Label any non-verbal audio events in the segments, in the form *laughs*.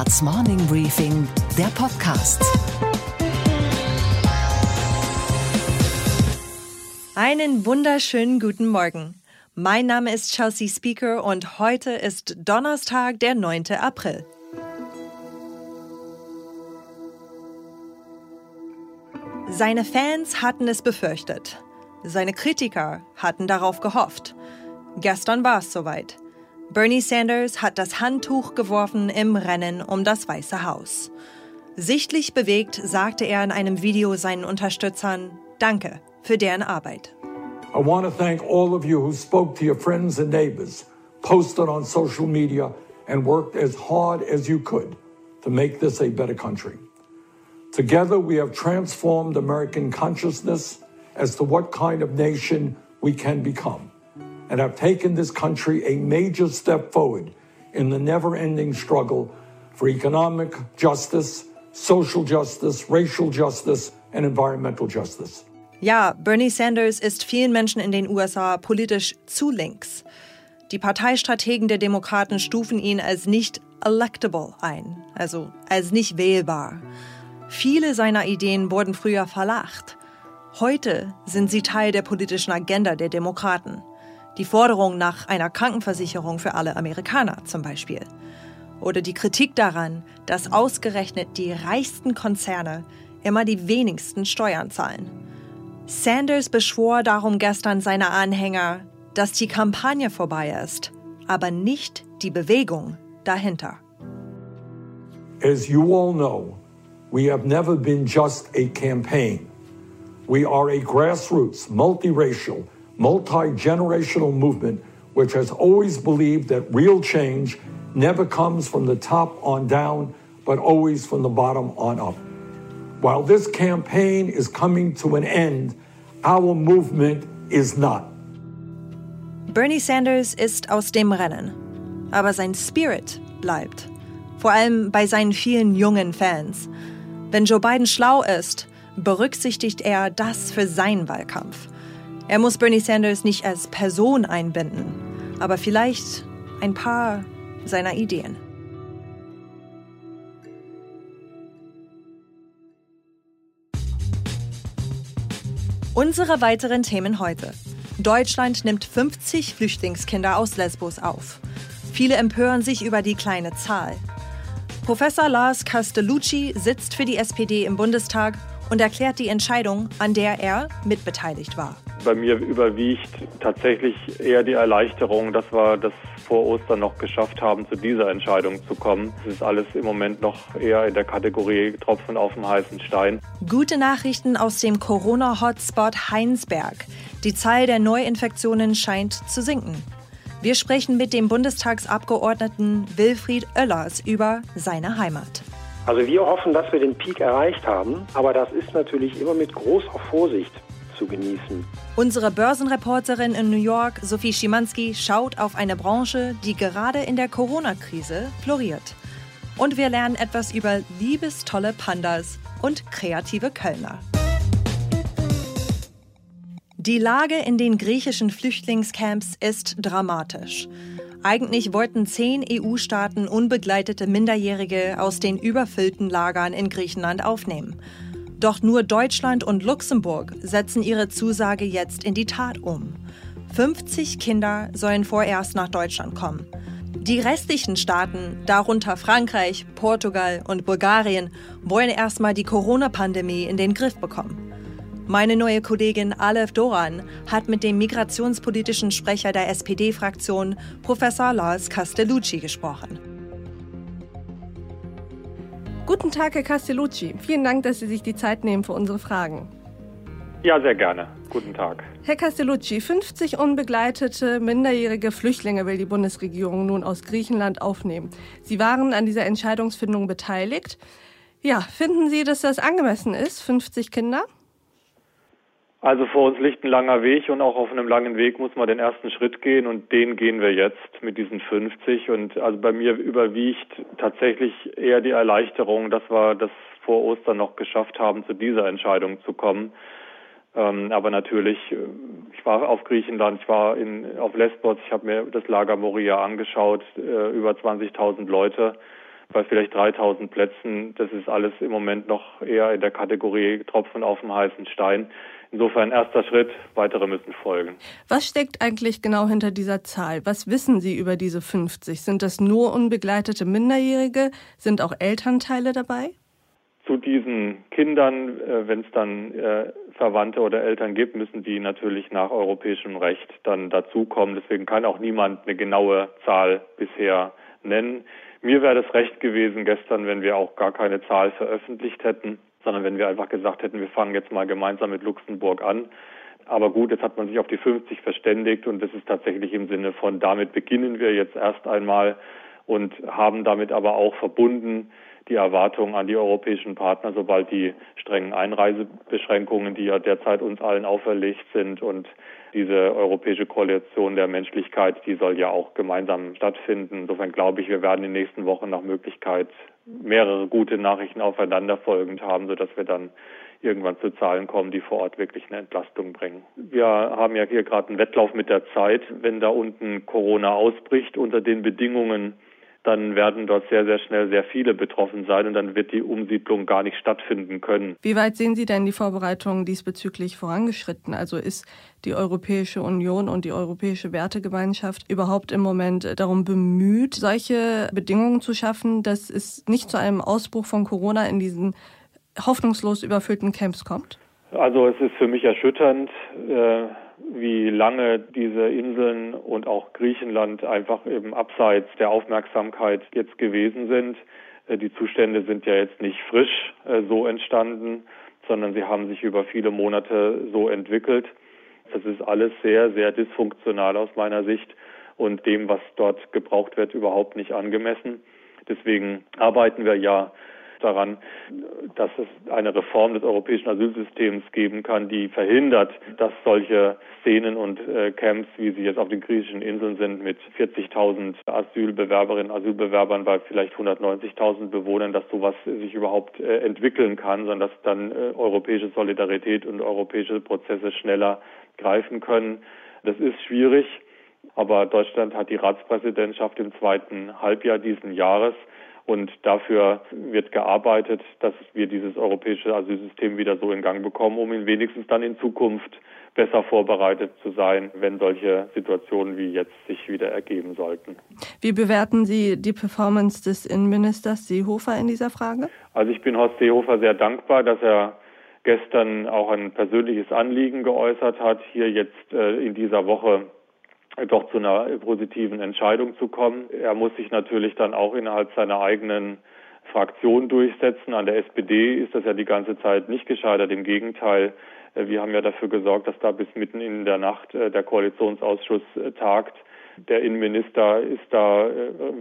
Handelsblatts Morning Briefing, der Podcast. Einen wunderschönen guten Morgen. Mein Name ist Chelsea Speaker und heute ist Donnerstag, der 9. April. Seine Fans hatten es befürchtet. Seine Kritiker hatten darauf gehofft. Gestern war es soweit. Bernie Sanders hat das Handtuch geworfen im Rennen um das Weiße Haus. Sichtlich bewegt sagte er in einem Video seinen Unterstützern Danke für deren Arbeit. I want to thank all of you who spoke to your friends and neighbors, posted on social media, and worked as hard as you could to make this a better country. Together, we have transformed American consciousness as to what kind of nation we can become and have taken this country a major step forward in the never ending struggle for economic justice, social justice, racial justice, and environmental justice. Ja, Bernie Sanders ist vielen Menschen in den USA politisch zu links. Die Parteistrategen der Demokraten stufen ihn als nicht electable ein, also als nicht wählbar. Viele seiner Ideen wurden früher verlacht. Heute sind sie Teil der politischen Agenda der Demokraten. Die Forderung nach einer Krankenversicherung für alle Amerikaner zum Beispiel. Oder die Kritik daran, dass ausgerechnet die reichsten Konzerne immer die wenigsten Steuern zahlen. Sanders beschwor darum gestern seine Anhänger, dass die Kampagne vorbei ist, aber nicht die Bewegung dahinter. As you all know, we have never been just a campaign. We are a grassroots, multiracial, multi generational movement which has always believed that real change never comes from the top on down, but always from the bottom on up. While this campaign is coming to an end, our movement is not. Bernie Sanders ist aus dem Rennen, aber sein Spirit bleibt. Vor allem bei seinen vielen jungen Fans. Wenn Joe Biden schlau ist, berücksichtigt er das für seinen Wahlkampf. Er muss Bernie Sanders nicht als Person einbinden, aber vielleicht ein paar seiner Ideen. Unsere weiteren Themen heute. Deutschland nimmt 50 Flüchtlingskinder aus Lesbos auf. Viele empören sich über die kleine Zahl. Professor Lars Castellucci sitzt für die SPD im Bundestag und erklärt die Entscheidung, an der er mitbeteiligt war. Bei mir überwiegt tatsächlich eher die Erleichterung, dass wir das vor Ostern noch geschafft haben, zu dieser Entscheidung zu kommen. Es ist alles im Moment noch eher in der Kategorie Tropfen auf dem heißen Stein. Gute Nachrichten aus dem Corona-Hotspot Heinsberg. Die Zahl der Neuinfektionen scheint zu sinken. Wir sprechen mit dem Bundestagsabgeordneten Wilfried Oellers über seine Heimat. Also wir hoffen, dass wir den Peak erreicht haben, aber das ist natürlich immer mit großer Vorsicht zu genießen. Unsere Börsenreporterin in New York, Sophie Schimanski, schaut auf eine Branche, die gerade in der Corona-Krise floriert. Und wir lernen etwas über liebestolle Pandas und kreative Kölner. Die Lage in den griechischen Flüchtlingscamps ist dramatisch. Eigentlich wollten zehn EU-Staaten unbegleitete Minderjährige aus den überfüllten Lagern in Griechenland aufnehmen. Doch nur Deutschland und Luxemburg setzen ihre Zusage jetzt in die Tat um. 50 Kinder sollen vorerst nach Deutschland kommen. Die restlichen Staaten, darunter Frankreich, Portugal und Bulgarien, wollen erstmal die Corona-Pandemie in den Griff bekommen. Meine neue Kollegin Aleph Doran hat mit dem migrationspolitischen Sprecher der SPD-Fraktion, Professor Lars Castellucci, gesprochen. Guten Tag, Herr Castellucci. Vielen Dank, dass Sie sich die Zeit nehmen für unsere Fragen. Ja, sehr gerne. Guten Tag. Herr Castellucci, 50 unbegleitete minderjährige Flüchtlinge will die Bundesregierung nun aus Griechenland aufnehmen. Sie waren an dieser Entscheidungsfindung beteiligt. Ja, finden Sie, dass das angemessen ist, 50 Kinder? Also vor uns liegt ein langer Weg und auch auf einem langen Weg muss man den ersten Schritt gehen und den gehen wir jetzt mit diesen 50 und also bei mir überwiegt tatsächlich eher die Erleichterung, dass wir das vor Ostern noch geschafft haben, zu dieser Entscheidung zu kommen. Ähm, aber natürlich, äh, ich war auf Griechenland, ich war in, auf Lesbos, ich habe mir das Lager Moria angeschaut, äh, über 20.000 Leute bei vielleicht 3000 Plätzen. Das ist alles im Moment noch eher in der Kategorie Tropfen auf dem heißen Stein. Insofern erster Schritt, weitere müssen folgen. Was steckt eigentlich genau hinter dieser Zahl? Was wissen Sie über diese 50? Sind das nur unbegleitete Minderjährige? Sind auch Elternteile dabei? Zu diesen Kindern, äh, wenn es dann äh, Verwandte oder Eltern gibt, müssen die natürlich nach europäischem Recht dann dazukommen. Deswegen kann auch niemand eine genaue Zahl bisher nennen. Mir wäre das recht gewesen gestern, wenn wir auch gar keine Zahl veröffentlicht hätten sondern wenn wir einfach gesagt hätten, wir fangen jetzt mal gemeinsam mit Luxemburg an. Aber gut, jetzt hat man sich auf die 50 verständigt und das ist tatsächlich im Sinne von, damit beginnen wir jetzt erst einmal und haben damit aber auch verbunden die Erwartungen an die europäischen Partner, sobald die strengen Einreisebeschränkungen, die ja derzeit uns allen auferlegt sind und diese europäische Koalition der Menschlichkeit, die soll ja auch gemeinsam stattfinden. Insofern glaube ich, wir werden in den nächsten Wochen nach Möglichkeit mehrere gute Nachrichten aufeinanderfolgend haben, sodass wir dann irgendwann zu Zahlen kommen, die vor Ort wirklich eine Entlastung bringen. Wir haben ja hier gerade einen Wettlauf mit der Zeit. Wenn da unten Corona ausbricht unter den Bedingungen, dann werden dort sehr, sehr schnell sehr viele betroffen sein und dann wird die Umsiedlung gar nicht stattfinden können. Wie weit sehen Sie denn die Vorbereitungen diesbezüglich vorangeschritten? Also ist die Europäische Union und die Europäische Wertegemeinschaft überhaupt im Moment darum bemüht, solche Bedingungen zu schaffen, dass es nicht zu einem Ausbruch von Corona in diesen hoffnungslos überfüllten Camps kommt? Also es ist für mich erschütternd. Äh wie lange diese Inseln und auch Griechenland einfach eben abseits der Aufmerksamkeit jetzt gewesen sind. Äh, die Zustände sind ja jetzt nicht frisch äh, so entstanden, sondern sie haben sich über viele Monate so entwickelt. Das ist alles sehr, sehr dysfunktional aus meiner Sicht und dem, was dort gebraucht wird, überhaupt nicht angemessen. Deswegen arbeiten wir ja daran, dass es eine Reform des europäischen Asylsystems geben kann, die verhindert, dass solche Szenen und äh, Camps, wie sie jetzt auf den griechischen Inseln sind, mit 40.000 Asylbewerberinnen, Asylbewerbern bei vielleicht 190.000 Bewohnern, dass sowas sich überhaupt äh, entwickeln kann, sondern dass dann äh, europäische Solidarität und europäische Prozesse schneller greifen können. Das ist schwierig. Aber Deutschland hat die Ratspräsidentschaft im zweiten Halbjahr diesen Jahres. Und dafür wird gearbeitet, dass wir dieses europäische Asylsystem wieder so in Gang bekommen, um ihn wenigstens dann in Zukunft besser vorbereitet zu sein, wenn solche Situationen wie jetzt sich wieder ergeben sollten. Wie bewerten Sie die Performance des Innenministers Seehofer in dieser Frage? Also ich bin Horst Seehofer sehr dankbar, dass er gestern auch ein persönliches Anliegen geäußert hat, hier jetzt äh, in dieser Woche doch zu einer positiven Entscheidung zu kommen. Er muss sich natürlich dann auch innerhalb seiner eigenen Fraktion durchsetzen. An der SPD ist das ja die ganze Zeit nicht gescheitert. Im Gegenteil, äh, wir haben ja dafür gesorgt, dass da bis mitten in der Nacht äh, der Koalitionsausschuss äh, tagt. Der Innenminister ist da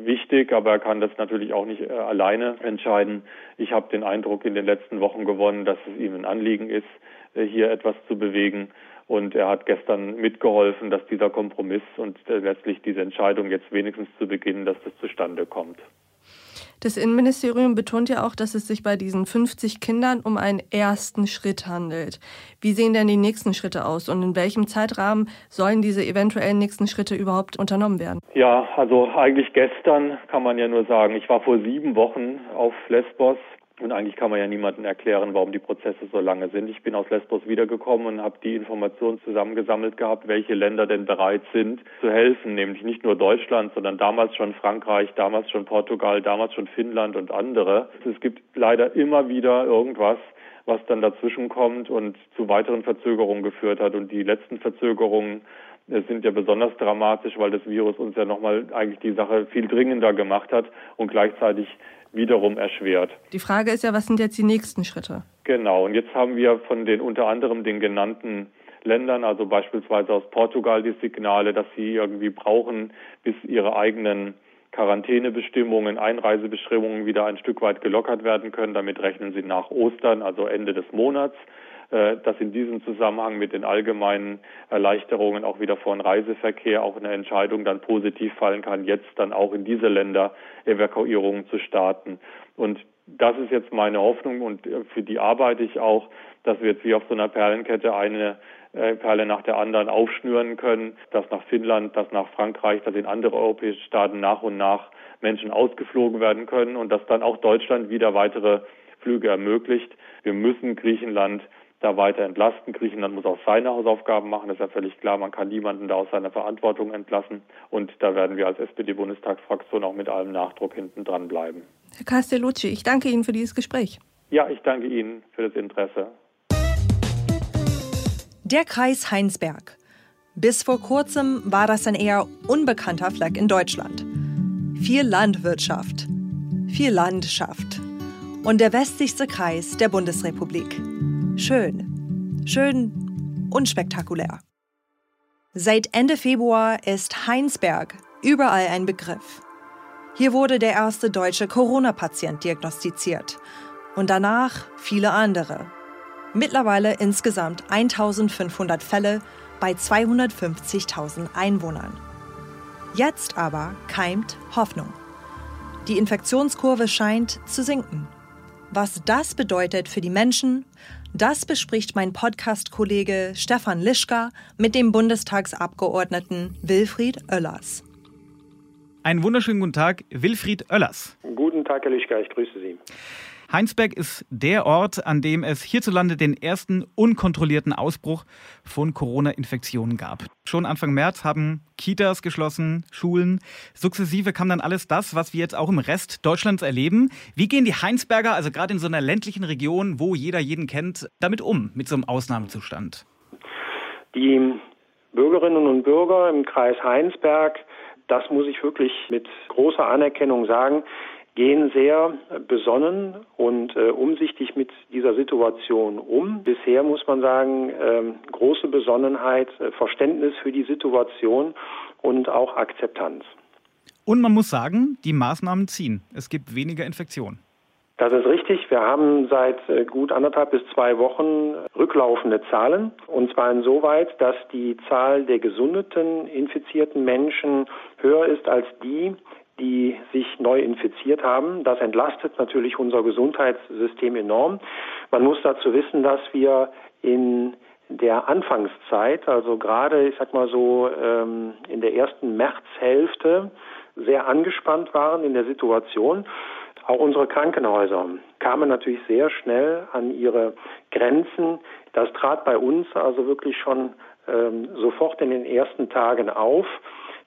wichtig, aber er kann das natürlich auch nicht alleine entscheiden. Ich habe den Eindruck in den letzten Wochen gewonnen, dass es ihm ein Anliegen ist, hier etwas zu bewegen. Und er hat gestern mitgeholfen, dass dieser Kompromiss und letztlich diese Entscheidung jetzt wenigstens zu beginnen, dass das zustande kommt. Das Innenministerium betont ja auch, dass es sich bei diesen 50 Kindern um einen ersten Schritt handelt. Wie sehen denn die nächsten Schritte aus und in welchem Zeitrahmen sollen diese eventuellen nächsten Schritte überhaupt unternommen werden? Ja, also eigentlich gestern kann man ja nur sagen, ich war vor sieben Wochen auf Lesbos und eigentlich kann man ja niemandem erklären, warum die Prozesse so lange sind. Ich bin aus Lesbos wiedergekommen und habe die Informationen zusammengesammelt gehabt, welche Länder denn bereit sind zu helfen, nämlich nicht nur Deutschland, sondern damals schon Frankreich, damals schon Portugal, damals schon Finnland und andere. Es gibt leider immer wieder irgendwas, was dann dazwischen kommt und zu weiteren Verzögerungen geführt hat. Und die letzten Verzögerungen äh, sind ja besonders dramatisch, weil das Virus uns ja nochmal eigentlich die Sache viel dringender gemacht hat und gleichzeitig wiederum erschwert. Die Frage ist ja, was sind jetzt die nächsten Schritte? Genau, und jetzt haben wir von den unter anderem den genannten Ländern, also beispielsweise aus Portugal, die Signale, dass sie irgendwie brauchen, bis ihre eigenen Quarantänebestimmungen, Einreisebestimmungen wieder ein Stück weit gelockert werden können. Damit rechnen sie nach Ostern, also Ende des Monats. Äh, dass in diesem Zusammenhang mit den allgemeinen Erleichterungen auch wieder von Reiseverkehr auch eine Entscheidung dann positiv fallen kann, jetzt dann auch in diese Länder Evakuierungen zu starten. Und das ist jetzt meine Hoffnung und äh, für die arbeite ich auch, dass wir jetzt wie auf so einer Perlenkette eine äh, Perle nach der anderen aufschnüren können, dass nach Finnland, dass nach Frankreich, dass in andere europäische Staaten nach und nach Menschen ausgeflogen werden können und dass dann auch Deutschland wieder weitere Flüge ermöglicht. Wir müssen Griechenland da weiter entlasten. Griechenland muss auch seine Hausaufgaben machen, das ist ja völlig klar. Man kann niemanden da aus seiner Verantwortung entlassen. Und da werden wir als SPD-Bundestagsfraktion auch mit allem Nachdruck hinten dran bleiben. Herr Castellucci, ich danke Ihnen für dieses Gespräch. Ja, ich danke Ihnen für das Interesse. Der Kreis Heinsberg. Bis vor kurzem war das ein eher unbekannter Fleck in Deutschland. Viel Landwirtschaft, viel Landschaft und der westlichste Kreis der Bundesrepublik. Schön, schön unspektakulär. Seit Ende Februar ist Heinsberg überall ein Begriff. Hier wurde der erste deutsche Corona-Patient diagnostiziert und danach viele andere. Mittlerweile insgesamt 1500 Fälle bei 250.000 Einwohnern. Jetzt aber keimt Hoffnung. Die Infektionskurve scheint zu sinken. Was das bedeutet für die Menschen, das bespricht mein Podcast-Kollege Stefan Lischka mit dem Bundestagsabgeordneten Wilfried Oellers. Einen wunderschönen guten Tag, Wilfried Oellers. Guten Tag, Herr Lischka, ich grüße Sie. Heinsberg ist der Ort, an dem es hierzulande den ersten unkontrollierten Ausbruch von Corona-Infektionen gab. Schon Anfang März haben Kitas geschlossen, Schulen. Sukzessive kam dann alles das, was wir jetzt auch im Rest Deutschlands erleben. Wie gehen die Heinsberger, also gerade in so einer ländlichen Region, wo jeder jeden kennt, damit um, mit so einem Ausnahmezustand? Die Bürgerinnen und Bürger im Kreis Heinsberg, das muss ich wirklich mit großer Anerkennung sagen, gehen sehr besonnen und äh, umsichtig mit dieser Situation um. Bisher muss man sagen, äh, große Besonnenheit, äh, Verständnis für die Situation und auch Akzeptanz. Und man muss sagen, die Maßnahmen ziehen. Es gibt weniger Infektionen. Das ist richtig. Wir haben seit äh, gut anderthalb bis zwei Wochen rücklaufende Zahlen. Und zwar insoweit, dass die Zahl der gesundeten, infizierten Menschen höher ist als die, die sich neu infiziert haben. Das entlastet natürlich unser Gesundheitssystem enorm. Man muss dazu wissen, dass wir in der Anfangszeit, also gerade, ich sag mal so, ähm, in der ersten Märzhälfte sehr angespannt waren in der Situation. Auch unsere Krankenhäuser kamen natürlich sehr schnell an ihre Grenzen. Das trat bei uns also wirklich schon ähm, sofort in den ersten Tagen auf.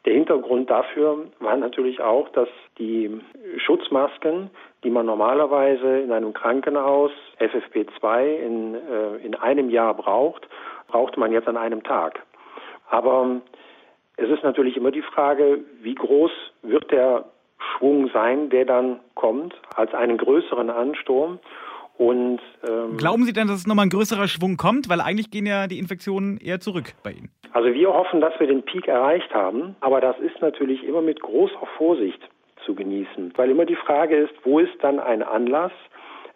Der Hintergrund dafür war natürlich auch, dass die Schutzmasken, die man normalerweise in einem Krankenhaus FFP2 in, äh, in einem Jahr braucht, brauchte man jetzt an einem Tag. Aber es ist natürlich immer die Frage, wie groß wird der Schwung sein, der dann kommt, als einen größeren Ansturm. Und, ähm, Glauben Sie denn, dass es nochmal ein größerer Schwung kommt? Weil eigentlich gehen ja die Infektionen eher zurück bei Ihnen. Also wir hoffen, dass wir den Peak erreicht haben, aber das ist natürlich immer mit großer Vorsicht zu genießen, weil immer die Frage ist, wo ist dann ein Anlass,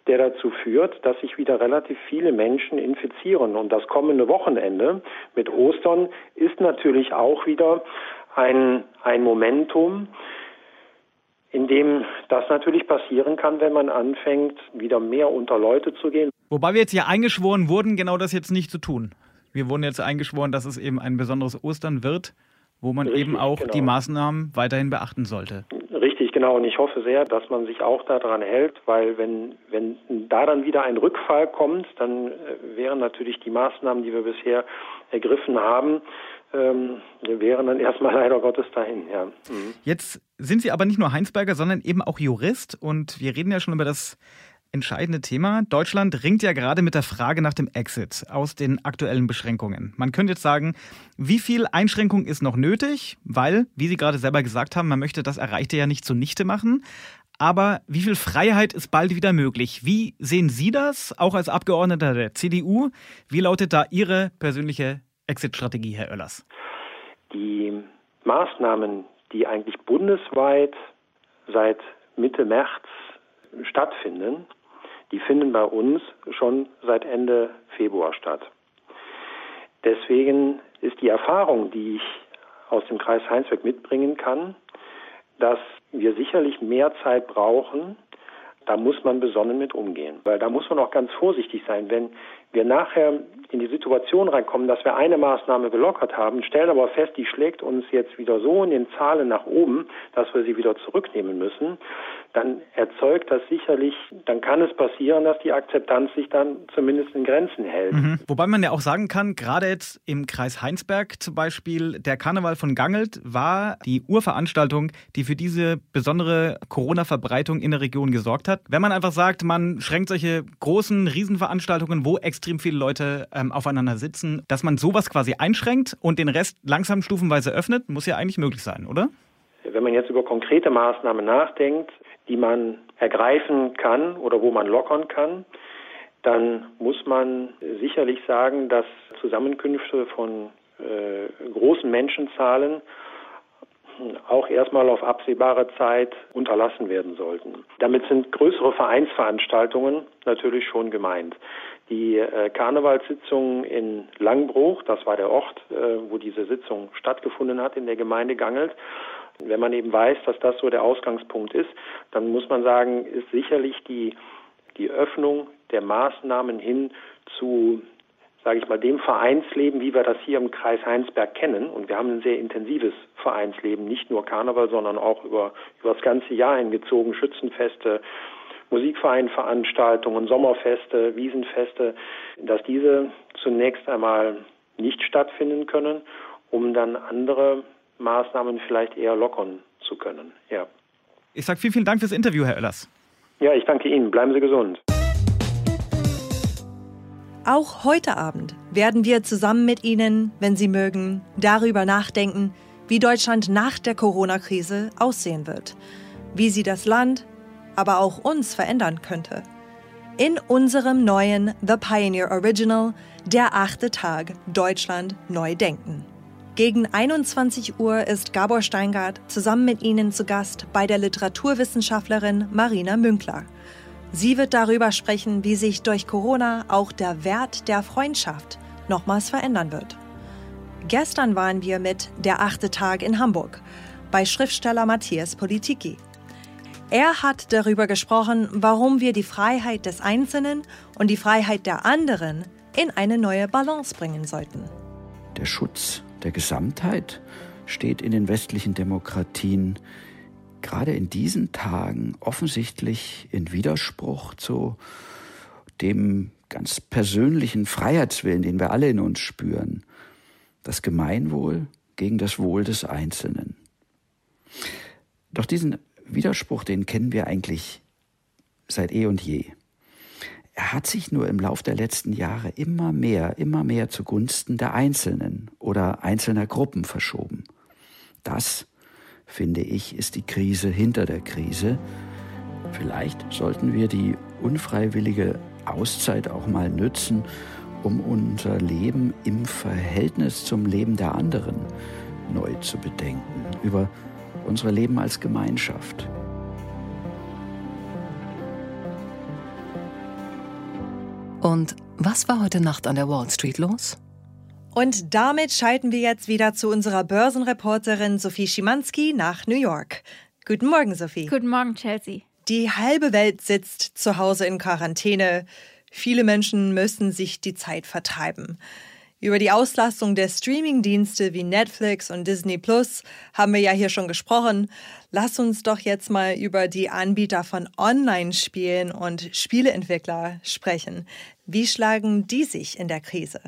der dazu führt, dass sich wieder relativ viele Menschen infizieren. Und das kommende Wochenende mit Ostern ist natürlich auch wieder ein, ein Momentum, in dem das natürlich passieren kann, wenn man anfängt, wieder mehr unter Leute zu gehen. Wobei wir jetzt hier eingeschworen wurden, genau das jetzt nicht zu tun. Wir wurden jetzt eingeschworen, dass es eben ein besonderes Ostern wird, wo man Richtig, eben auch genau. die Maßnahmen weiterhin beachten sollte. Richtig, genau. Und ich hoffe sehr, dass man sich auch daran hält, weil wenn, wenn da dann wieder ein Rückfall kommt, dann äh, wären natürlich die Maßnahmen, die wir bisher ergriffen haben, ähm, wären dann erstmal *laughs* leider Gottes dahin. Ja. Mhm. Jetzt sind Sie aber nicht nur Heinsberger, sondern eben auch Jurist. Und wir reden ja schon über das entscheidende Thema. Deutschland ringt ja gerade mit der Frage nach dem Exit aus den aktuellen Beschränkungen. Man könnte jetzt sagen, wie viel Einschränkung ist noch nötig? Weil, wie Sie gerade selber gesagt haben, man möchte das Erreichte ja nicht zunichte machen. Aber wie viel Freiheit ist bald wieder möglich? Wie sehen Sie das, auch als Abgeordneter der CDU? Wie lautet da Ihre persönliche Exit-Strategie, Herr Oellers? Die Maßnahmen, die eigentlich bundesweit seit Mitte März stattfinden, die finden bei uns schon seit Ende Februar statt. Deswegen ist die Erfahrung, die ich aus dem Kreis Heinsberg mitbringen kann, dass wir sicherlich mehr Zeit brauchen. Da muss man besonnen mit umgehen, weil da muss man auch ganz vorsichtig sein. Wenn wir nachher in die Situation reinkommen, dass wir eine Maßnahme gelockert haben, stellen aber fest, die schlägt uns jetzt wieder so in den Zahlen nach oben, dass wir sie wieder zurücknehmen müssen, dann erzeugt das sicherlich, dann kann es passieren, dass die Akzeptanz sich dann zumindest in Grenzen hält. Mhm. Wobei man ja auch sagen kann, gerade jetzt im Kreis Heinsberg zum Beispiel, der Karneval von Gangelt war die Urveranstaltung, die für diese besondere Corona-Verbreitung in der Region gesorgt hat. Wenn man einfach sagt, man schränkt solche großen Riesenveranstaltungen, wo extrem viele Leute ähm, aufeinander sitzen, dass man sowas quasi einschränkt und den Rest langsam stufenweise öffnet, muss ja eigentlich möglich sein, oder? Wenn man jetzt über konkrete Maßnahmen nachdenkt, die man ergreifen kann oder wo man lockern kann, dann muss man sicherlich sagen, dass Zusammenkünfte von äh, großen Menschenzahlen auch erstmal auf absehbare Zeit unterlassen werden sollten. Damit sind größere Vereinsveranstaltungen natürlich schon gemeint. Die äh, Karnevalssitzung in Langbruch, das war der Ort, äh, wo diese Sitzung stattgefunden hat in der Gemeinde Gangelt, wenn man eben weiß, dass das so der Ausgangspunkt ist, dann muss man sagen, ist sicherlich die, die Öffnung der Maßnahmen hin zu, sage ich mal, dem Vereinsleben, wie wir das hier im Kreis Heinsberg kennen. Und wir haben ein sehr intensives Vereinsleben, nicht nur Karneval, sondern auch über, über das ganze Jahr hingezogen, Schützenfeste, Musikvereinveranstaltungen, Sommerfeste, Wiesenfeste, dass diese zunächst einmal nicht stattfinden können, um dann andere Maßnahmen vielleicht eher lockern zu können. Ja. Ich sage vielen, vielen Dank fürs Interview, Herr Oellers. Ja, ich danke Ihnen. Bleiben Sie gesund. Auch heute Abend werden wir zusammen mit Ihnen, wenn Sie mögen, darüber nachdenken, wie Deutschland nach der Corona-Krise aussehen wird, wie sie das Land, aber auch uns verändern könnte. In unserem neuen The Pioneer Original, der achte Tag Deutschland neu denken. Gegen 21 Uhr ist Gabor Steingart zusammen mit Ihnen zu Gast bei der Literaturwissenschaftlerin Marina Münkler. Sie wird darüber sprechen, wie sich durch Corona auch der Wert der Freundschaft nochmals verändern wird. Gestern waren wir mit Der achte Tag in Hamburg bei Schriftsteller Matthias Politiki. Er hat darüber gesprochen, warum wir die Freiheit des Einzelnen und die Freiheit der anderen in eine neue Balance bringen sollten. Der Schutz der Gesamtheit steht in den westlichen Demokratien gerade in diesen Tagen offensichtlich in Widerspruch zu dem ganz persönlichen Freiheitswillen, den wir alle in uns spüren. Das Gemeinwohl gegen das Wohl des Einzelnen. Doch diesen Widerspruch, den kennen wir eigentlich seit eh und je. Er hat sich nur im Lauf der letzten Jahre immer mehr, immer mehr zugunsten der Einzelnen oder einzelner Gruppen verschoben. Das, finde ich, ist die Krise hinter der Krise. Vielleicht sollten wir die unfreiwillige Auszeit auch mal nützen, um unser Leben im Verhältnis zum Leben der anderen neu zu bedenken, über unser Leben als Gemeinschaft. Und was war heute Nacht an der Wall Street los? Und damit schalten wir jetzt wieder zu unserer Börsenreporterin Sophie Schimanski nach New York. Guten Morgen, Sophie. Guten Morgen, Chelsea. Die halbe Welt sitzt zu Hause in Quarantäne. Viele Menschen müssen sich die Zeit vertreiben. Über die Auslastung der Streamingdienste wie Netflix und Disney Plus haben wir ja hier schon gesprochen. Lass uns doch jetzt mal über die Anbieter von Online-Spielen und Spieleentwickler sprechen. Wie schlagen die sich in der Krise?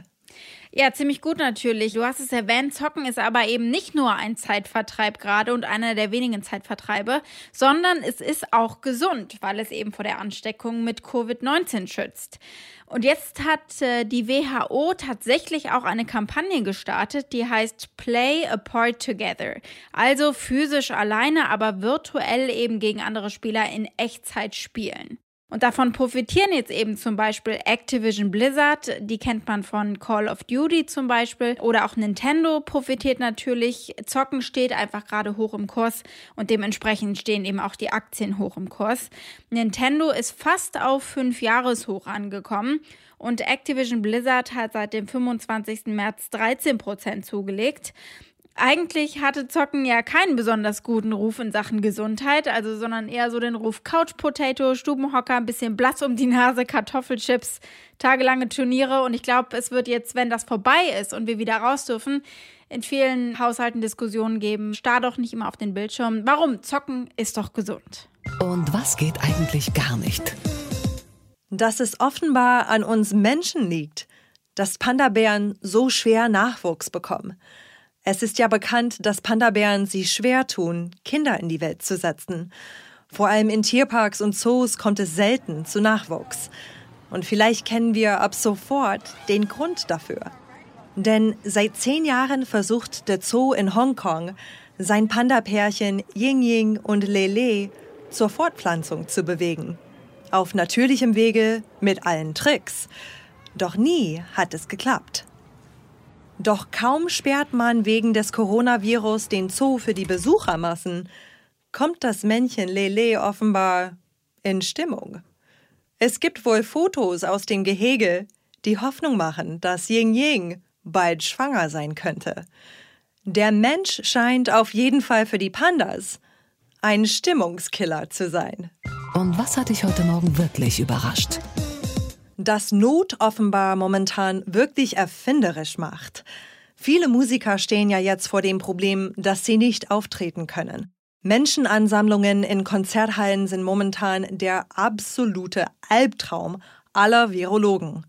Ja, ziemlich gut natürlich. Du hast es erwähnt, Zocken ist aber eben nicht nur ein Zeitvertreib gerade und einer der wenigen Zeitvertreibe, sondern es ist auch gesund, weil es eben vor der Ansteckung mit Covid-19 schützt. Und jetzt hat äh, die WHO tatsächlich auch eine Kampagne gestartet, die heißt Play Apart Together. Also physisch alleine, aber virtuell eben gegen andere Spieler in Echtzeit spielen. Und davon profitieren jetzt eben zum Beispiel Activision Blizzard, die kennt man von Call of Duty zum Beispiel, oder auch Nintendo profitiert natürlich. Zocken steht einfach gerade hoch im Kurs und dementsprechend stehen eben auch die Aktien hoch im Kurs. Nintendo ist fast auf fünf Jahreshoch angekommen und Activision Blizzard hat seit dem 25. März 13 Prozent zugelegt eigentlich hatte Zocken ja keinen besonders guten Ruf in Sachen Gesundheit, also sondern eher so den Ruf Couch Potato, Stubenhocker, ein bisschen blass um die Nase, Kartoffelchips, tagelange Turniere und ich glaube, es wird jetzt, wenn das vorbei ist und wir wieder raus dürfen, in vielen Haushalten Diskussionen geben. Starr doch nicht immer auf den Bildschirm. Warum? Zocken ist doch gesund. Und was geht eigentlich gar nicht? Dass es offenbar an uns Menschen liegt, dass Panda-Bären so schwer Nachwuchs bekommen. Es ist ja bekannt, dass Panda-Bären sich schwer tun, Kinder in die Welt zu setzen. Vor allem in Tierparks und Zoos kommt es selten zu Nachwuchs. Und vielleicht kennen wir ab sofort den Grund dafür. Denn seit zehn Jahren versucht der Zoo in Hongkong, sein Panda-Pärchen Ying Ying und Lele zur Fortpflanzung zu bewegen. Auf natürlichem Wege mit allen Tricks. Doch nie hat es geklappt. Doch kaum sperrt man wegen des Coronavirus den Zoo für die Besuchermassen, kommt das Männchen Lele offenbar in Stimmung. Es gibt wohl Fotos aus dem Gehege, die Hoffnung machen, dass Ying Ying bald schwanger sein könnte. Der Mensch scheint auf jeden Fall für die Pandas ein Stimmungskiller zu sein. Und was hat dich heute Morgen wirklich überrascht? Das Not offenbar momentan wirklich erfinderisch macht. Viele Musiker stehen ja jetzt vor dem Problem, dass sie nicht auftreten können. Menschenansammlungen in Konzerthallen sind momentan der absolute Albtraum aller Virologen.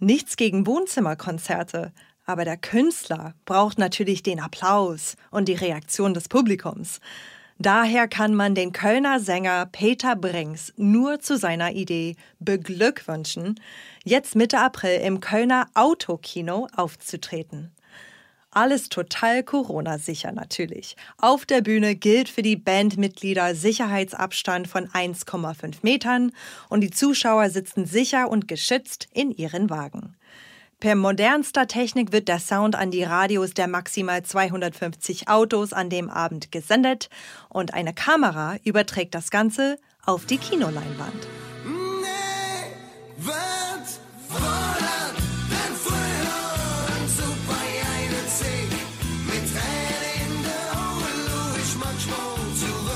Nichts gegen Wohnzimmerkonzerte, aber der Künstler braucht natürlich den Applaus und die Reaktion des Publikums. Daher kann man den Kölner Sänger Peter Brings nur zu seiner Idee beglückwünschen, jetzt Mitte April im Kölner Autokino aufzutreten. Alles total Corona-sicher natürlich. Auf der Bühne gilt für die Bandmitglieder Sicherheitsabstand von 1,5 Metern und die Zuschauer sitzen sicher und geschützt in ihren Wagen. Per modernster Technik wird der Sound an die Radios der maximal 250 Autos an dem Abend gesendet und eine Kamera überträgt das Ganze auf die Kinoleinwand.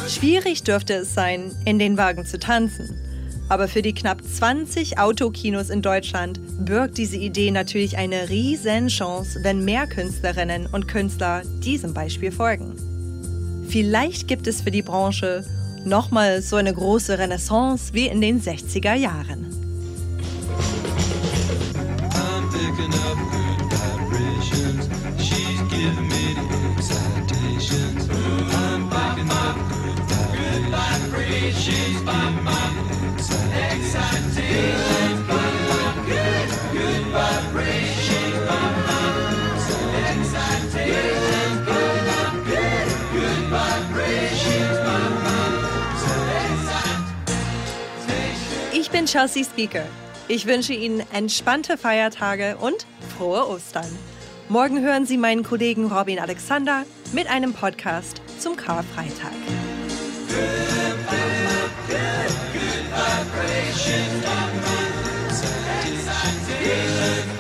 Schwierig dürfte es sein, in den Wagen zu tanzen. Aber für die knapp 20 Autokinos in Deutschland birgt diese Idee natürlich eine riesen Chance, wenn mehr Künstlerinnen und Künstler diesem Beispiel folgen. Vielleicht gibt es für die Branche nochmal so eine große Renaissance wie in den 60er Jahren. My ich bin Chelsea Speaker. Ich wünsche Ihnen entspannte Feiertage und frohe Ostern. Morgen hören Sie meinen Kollegen Robin Alexander mit einem Podcast zum Karfreitag. Tradition and Tradition.